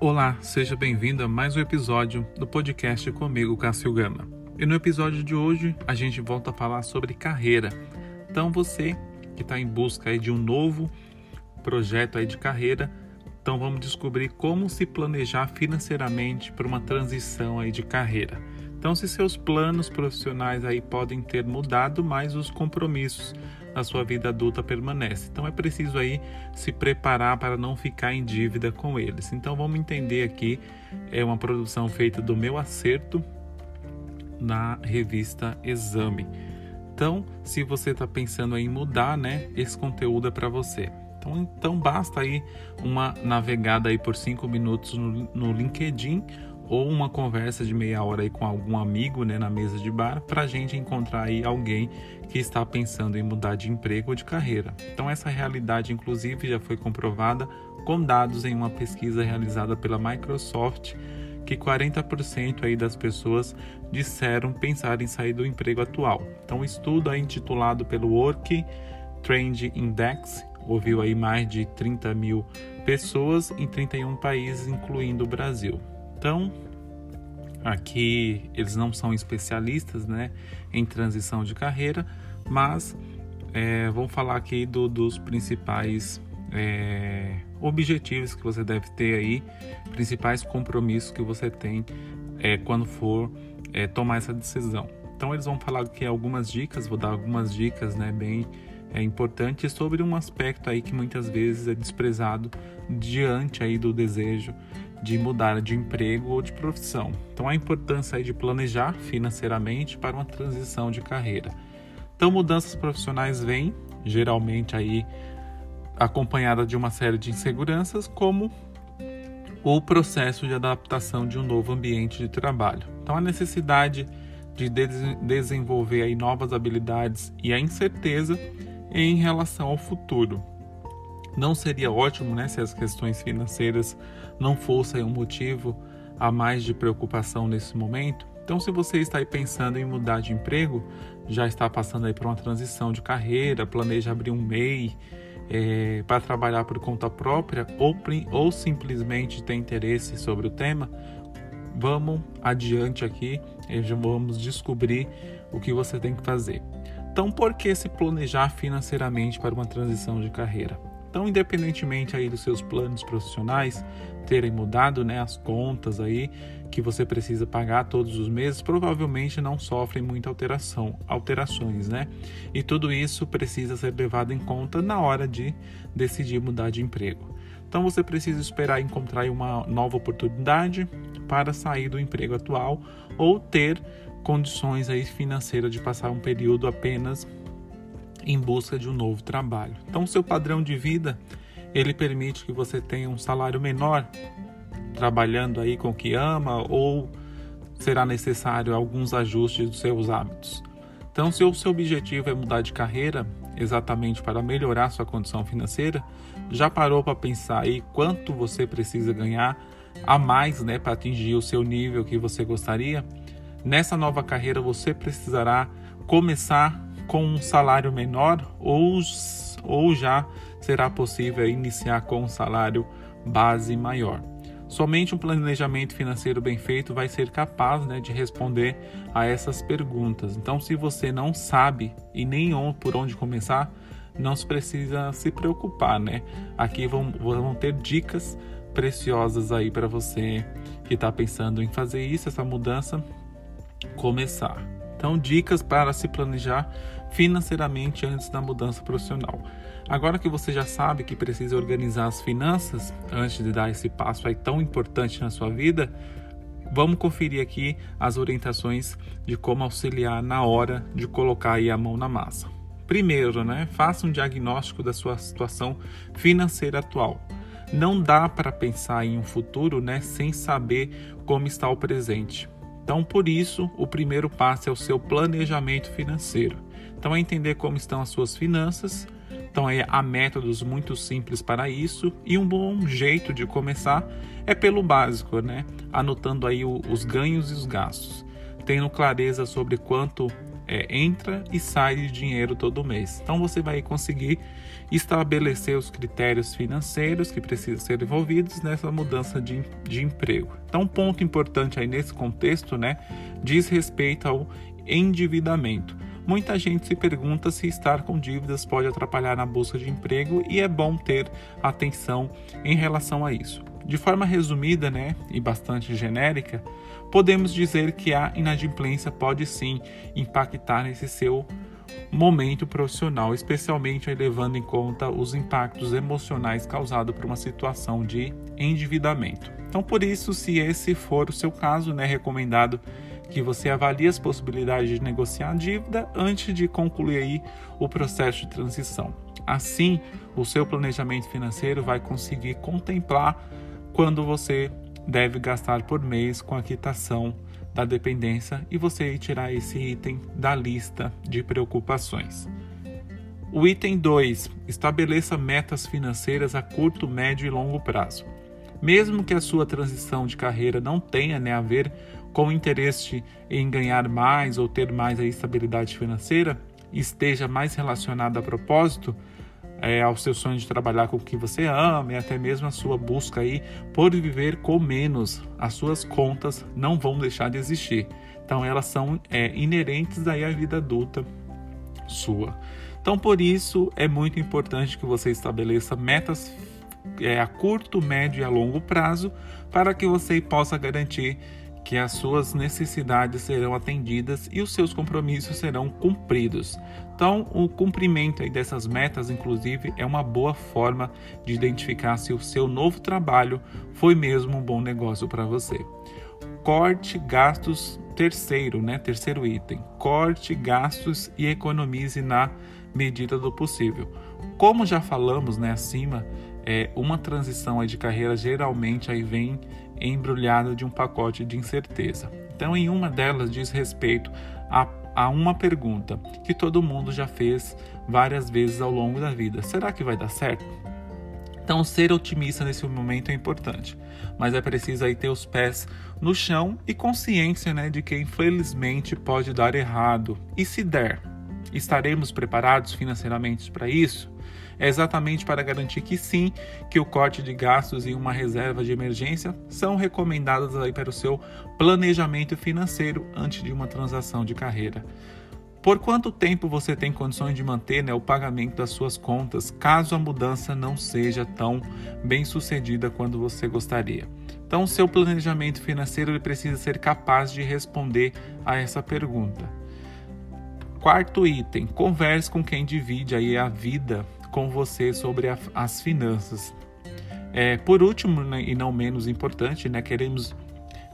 Olá, seja bem-vindo a mais um episódio do podcast comigo, Cássio Gama. E no episódio de hoje a gente volta a falar sobre carreira. Então você que está em busca de um novo projeto de carreira, então vamos descobrir como se planejar financeiramente para uma transição de carreira. Então, se seus planos profissionais aí podem ter mudado, mas os compromissos na sua vida adulta permanecem. Então, é preciso aí se preparar para não ficar em dívida com eles. Então, vamos entender aqui é uma produção feita do meu acerto na revista Exame. Então, se você está pensando em mudar, né, esse conteúdo é para você. Então, então basta aí uma navegada aí por cinco minutos no, no LinkedIn ou uma conversa de meia hora aí com algum amigo né, na mesa de bar para a gente encontrar aí alguém que está pensando em mudar de emprego ou de carreira. Então essa realidade inclusive já foi comprovada com dados em uma pesquisa realizada pela Microsoft que 40% aí das pessoas disseram pensar em sair do emprego atual. Então o estudo intitulado pelo Work Trend Index ouviu aí mais de 30 mil pessoas em 31 países, incluindo o Brasil. Então, aqui eles não são especialistas né, em transição de carreira, mas é, vamos falar aqui do, dos principais é, objetivos que você deve ter aí, principais compromissos que você tem é, quando for é, tomar essa decisão. Então eles vão falar aqui algumas dicas, vou dar algumas dicas né, bem é, importantes sobre um aspecto aí que muitas vezes é desprezado diante aí do desejo de mudar de emprego ou de profissão. Então a importância de planejar financeiramente para uma transição de carreira. Então mudanças profissionais vêm geralmente aí acompanhada de uma série de inseguranças, como o processo de adaptação de um novo ambiente de trabalho. Então a necessidade de desenvolver aí novas habilidades e a incerteza em relação ao futuro. Não seria ótimo né, se as questões financeiras não fossem um motivo a mais de preocupação nesse momento? Então, se você está aí pensando em mudar de emprego, já está passando aí por uma transição de carreira, planeja abrir um MEI é, para trabalhar por conta própria ou, ou simplesmente tem interesse sobre o tema, vamos adiante aqui e vamos descobrir o que você tem que fazer. Então, por que se planejar financeiramente para uma transição de carreira? Então, independentemente aí dos seus planos profissionais terem mudado, né, as contas aí que você precisa pagar todos os meses, provavelmente não sofrem muita alteração, alterações, né? E tudo isso precisa ser levado em conta na hora de decidir mudar de emprego. Então você precisa esperar encontrar uma nova oportunidade para sair do emprego atual ou ter condições aí financeiras de passar um período apenas em busca de um novo trabalho. Então, seu padrão de vida ele permite que você tenha um salário menor trabalhando aí com o que ama ou será necessário alguns ajustes dos seus hábitos. Então, se o seu objetivo é mudar de carreira exatamente para melhorar sua condição financeira, já parou para pensar aí quanto você precisa ganhar a mais, né, para atingir o seu nível que você gostaria? Nessa nova carreira você precisará começar com um salário menor ou, ou já será possível iniciar com um salário base maior. Somente um planejamento financeiro bem feito vai ser capaz né, de responder a essas perguntas. Então, se você não sabe e nem por onde começar, não se precisa se preocupar, né? Aqui vão, vão ter dicas preciosas aí para você que está pensando em fazer isso, essa mudança, começar. Então, dicas para se planejar financeiramente antes da mudança profissional. Agora que você já sabe que precisa organizar as finanças antes de dar esse passo aí tão importante na sua vida, vamos conferir aqui as orientações de como auxiliar na hora de colocar aí a mão na massa. Primeiro, né, faça um diagnóstico da sua situação financeira atual. Não dá para pensar em um futuro, né, sem saber como está o presente. Então, por isso, o primeiro passo é o seu planejamento financeiro. Então, é entender como estão as suas finanças. Então, há métodos muito simples para isso e um bom jeito de começar é pelo básico, né? Anotando aí os ganhos e os gastos, tendo clareza sobre quanto é, entra e sai de dinheiro todo mês. Então você vai conseguir estabelecer os critérios financeiros que precisam ser envolvidos nessa mudança de, de emprego. Então, um ponto importante aí nesse contexto, né, diz respeito ao endividamento. Muita gente se pergunta se estar com dívidas pode atrapalhar na busca de emprego e é bom ter atenção em relação a isso. De forma resumida, né, e bastante genérica, podemos dizer que a inadimplência pode sim impactar nesse seu momento profissional, especialmente levando em conta os impactos emocionais causados por uma situação de endividamento. Então, por isso, se esse for o seu caso, né, recomendado que você avalie as possibilidades de negociar a dívida antes de concluir aí o processo de transição. Assim, o seu planejamento financeiro vai conseguir contemplar quando você deve gastar por mês com a quitação da dependência e você tirar esse item da lista de preocupações. O item 2: estabeleça metas financeiras a curto, médio e longo prazo. Mesmo que a sua transição de carreira não tenha né, a ver com interesse em ganhar mais ou ter mais a estabilidade financeira, esteja mais relacionada a propósito, é, ao seu sonho de trabalhar com o que você ama e até mesmo a sua busca aí por viver com menos. As suas contas não vão deixar de existir. Então elas são é, inerentes aí à vida adulta sua. Então por isso é muito importante que você estabeleça metas é, a curto, médio e a longo prazo para que você possa garantir que as suas necessidades serão atendidas e os seus compromissos serão cumpridos. Então, o cumprimento aí dessas metas, inclusive, é uma boa forma de identificar se o seu novo trabalho foi mesmo um bom negócio para você. Corte gastos, terceiro, né? Terceiro item. Corte gastos e economize na medida do possível. Como já falamos, né, acima, é, uma transição de carreira geralmente aí vem embrulhada de um pacote de incerteza. Então, em uma delas diz respeito a, a uma pergunta que todo mundo já fez várias vezes ao longo da vida: será que vai dar certo? Então, ser otimista nesse momento é importante, mas é preciso aí ter os pés no chão e consciência né, de que infelizmente pode dar errado. E se der, estaremos preparados financeiramente para isso? É exatamente para garantir que sim, que o corte de gastos e uma reserva de emergência são recomendadas aí para o seu planejamento financeiro antes de uma transação de carreira. Por quanto tempo você tem condições de manter né, o pagamento das suas contas, caso a mudança não seja tão bem sucedida quanto você gostaria? Então, seu planejamento financeiro ele precisa ser capaz de responder a essa pergunta. Quarto item: converse com quem divide aí a vida com você sobre a, as finanças. É, por último, né, e não menos importante, né, queremos,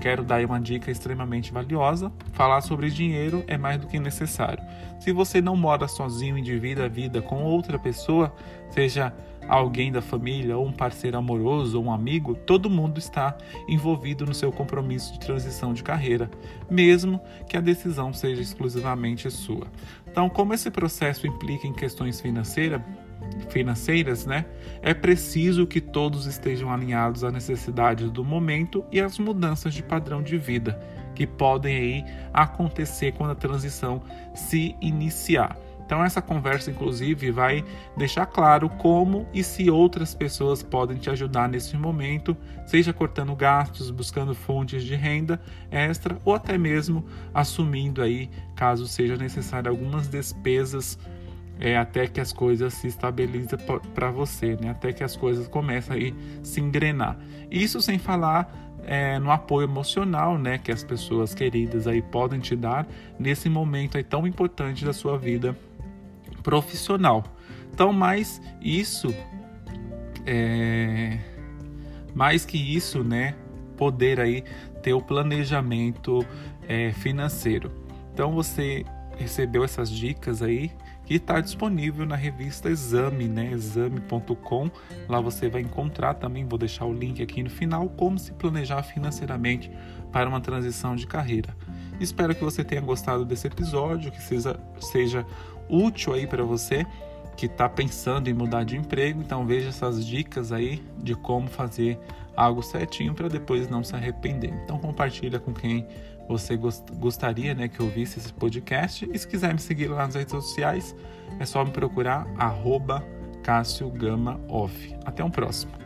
quero dar uma dica extremamente valiosa. Falar sobre dinheiro é mais do que necessário. Se você não mora sozinho e divide a vida com outra pessoa, seja alguém da família, ou um parceiro amoroso, ou um amigo, todo mundo está envolvido no seu compromisso de transição de carreira, mesmo que a decisão seja exclusivamente sua. Então, como esse processo implica em questões financeiras, financeiras, né, é preciso que todos estejam alinhados às necessidades do momento e às mudanças de padrão de vida que podem aí acontecer quando a transição se iniciar. Então essa conversa inclusive vai deixar claro como e se outras pessoas podem te ajudar nesse momento, seja cortando gastos, buscando fontes de renda extra ou até mesmo assumindo aí, caso seja necessário algumas despesas é, até que as coisas se estabilizem para você, né? até que as coisas começam a se engrenar. Isso sem falar é, no apoio emocional né, que as pessoas queridas aí podem te dar nesse momento aí tão importante da sua vida profissional. Então, mais isso, é, mais que isso, né, poder aí ter o planejamento é, financeiro. Então, você recebeu essas dicas aí que está disponível na revista Exame, né? Exame.com. Lá você vai encontrar também, vou deixar o link aqui no final, como se planejar financeiramente para uma transição de carreira. Espero que você tenha gostado desse episódio, que seja, seja útil aí para você que está pensando em mudar de emprego. Então veja essas dicas aí de como fazer algo certinho para depois não se arrepender. Então compartilha com quem você gostaria né, que eu visse esse podcast. E se quiser me seguir lá nas redes sociais, é só me procurar arroba Cássio Gama Off. Até um próximo.